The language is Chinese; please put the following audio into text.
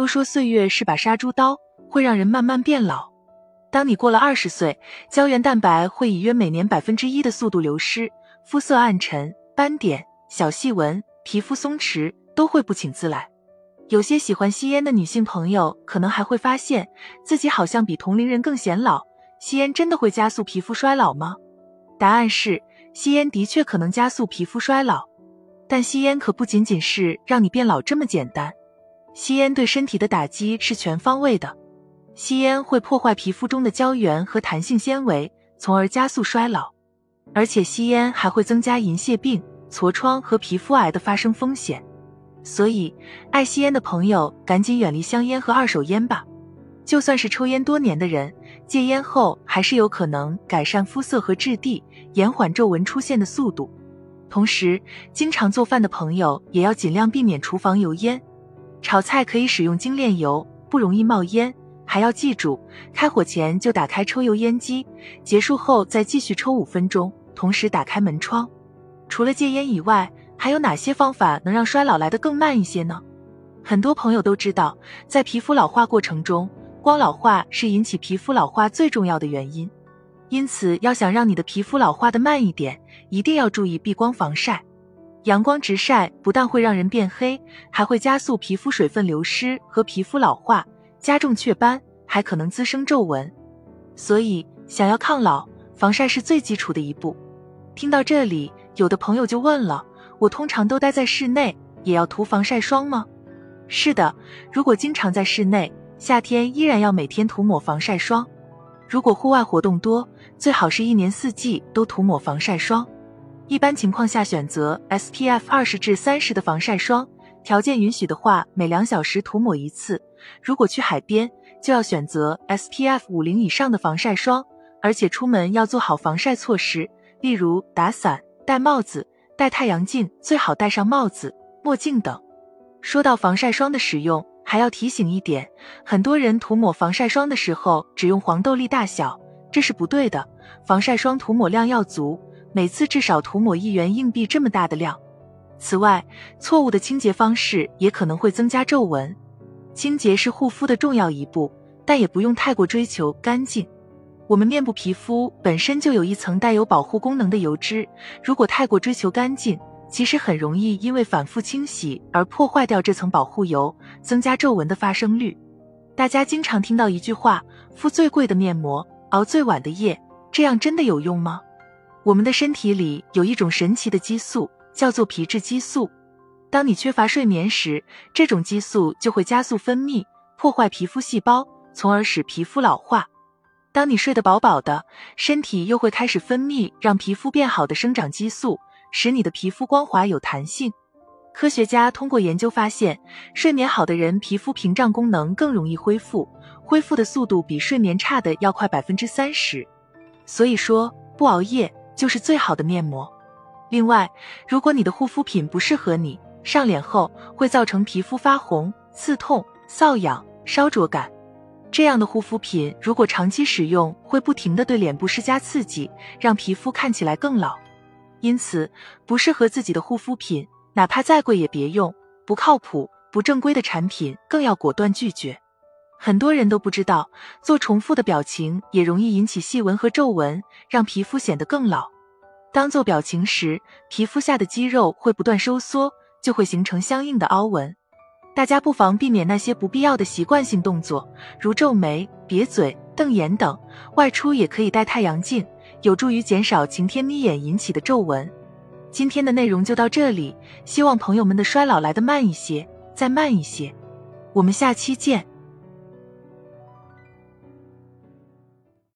都说岁月是把杀猪刀，会让人慢慢变老。当你过了二十岁，胶原蛋白会以约每年百分之一的速度流失，肤色暗沉、斑点、小细纹、皮肤松弛都会不请自来。有些喜欢吸烟的女性朋友，可能还会发现自己好像比同龄人更显老。吸烟真的会加速皮肤衰老吗？答案是，吸烟的确可能加速皮肤衰老，但吸烟可不仅仅是让你变老这么简单。吸烟对身体的打击是全方位的。吸烟会破坏皮肤中的胶原和弹性纤维，从而加速衰老。而且吸烟还会增加银屑病、痤疮和皮肤癌的发生风险。所以，爱吸烟的朋友赶紧远离香烟和二手烟吧。就算是抽烟多年的人，戒烟后还是有可能改善肤色和质地，延缓皱纹出现的速度。同时，经常做饭的朋友也要尽量避免厨房油烟。炒菜可以使用精炼油，不容易冒烟。还要记住，开火前就打开抽油烟机，结束后再继续抽五分钟，同时打开门窗。除了戒烟以外，还有哪些方法能让衰老来得更慢一些呢？很多朋友都知道，在皮肤老化过程中，光老化是引起皮肤老化最重要的原因。因此，要想让你的皮肤老化的慢一点，一定要注意避光防晒。阳光直晒不但会让人变黑，还会加速皮肤水分流失和皮肤老化。加重雀斑，还可能滋生皱纹，所以想要抗老，防晒是最基础的一步。听到这里，有的朋友就问了：我通常都待在室内，也要涂防晒霜吗？是的，如果经常在室内，夏天依然要每天涂抹防晒霜。如果户外活动多，最好是一年四季都涂抹防晒霜。一般情况下，选择 SPF 二十至三十的防晒霜，条件允许的话，每两小时涂抹一次。如果去海边，就要选择 SPF 五零以上的防晒霜，而且出门要做好防晒措施，例如打伞、戴帽子、戴太阳镜，最好戴上帽子、墨镜等。说到防晒霜的使用，还要提醒一点，很多人涂抹防晒霜的时候只用黄豆粒大小，这是不对的。防晒霜涂抹量要足，每次至少涂抹一元硬币这么大的量。此外，错误的清洁方式也可能会增加皱纹。清洁是护肤的重要一步，但也不用太过追求干净。我们面部皮肤本身就有一层带有保护功能的油脂，如果太过追求干净，其实很容易因为反复清洗而破坏掉这层保护油，增加皱纹的发生率。大家经常听到一句话：“敷最贵的面膜，熬最晚的夜”，这样真的有用吗？我们的身体里有一种神奇的激素，叫做皮质激素。当你缺乏睡眠时，这种激素就会加速分泌，破坏皮肤细胞，从而使皮肤老化。当你睡得饱饱的，身体又会开始分泌让皮肤变好的生长激素，使你的皮肤光滑有弹性。科学家通过研究发现，睡眠好的人皮肤屏障功能更容易恢复，恢复的速度比睡眠差的要快百分之三十。所以说，不熬夜就是最好的面膜。另外，如果你的护肤品不适合你，上脸后会造成皮肤发红、刺痛、瘙痒、烧灼感，这样的护肤品如果长期使用，会不停的对脸部施加刺激，让皮肤看起来更老。因此，不适合自己的护肤品，哪怕再贵也别用，不靠谱、不正规的产品更要果断拒绝。很多人都不知道，做重复的表情也容易引起细纹和皱纹，让皮肤显得更老。当做表情时，皮肤下的肌肉会不断收缩。就会形成相应的凹纹，大家不妨避免那些不必要的习惯性动作，如皱眉、瘪嘴、瞪眼等。外出也可以戴太阳镜，有助于减少晴天眯眼引起的皱纹。今天的内容就到这里，希望朋友们的衰老来得慢一些，再慢一些。我们下期见。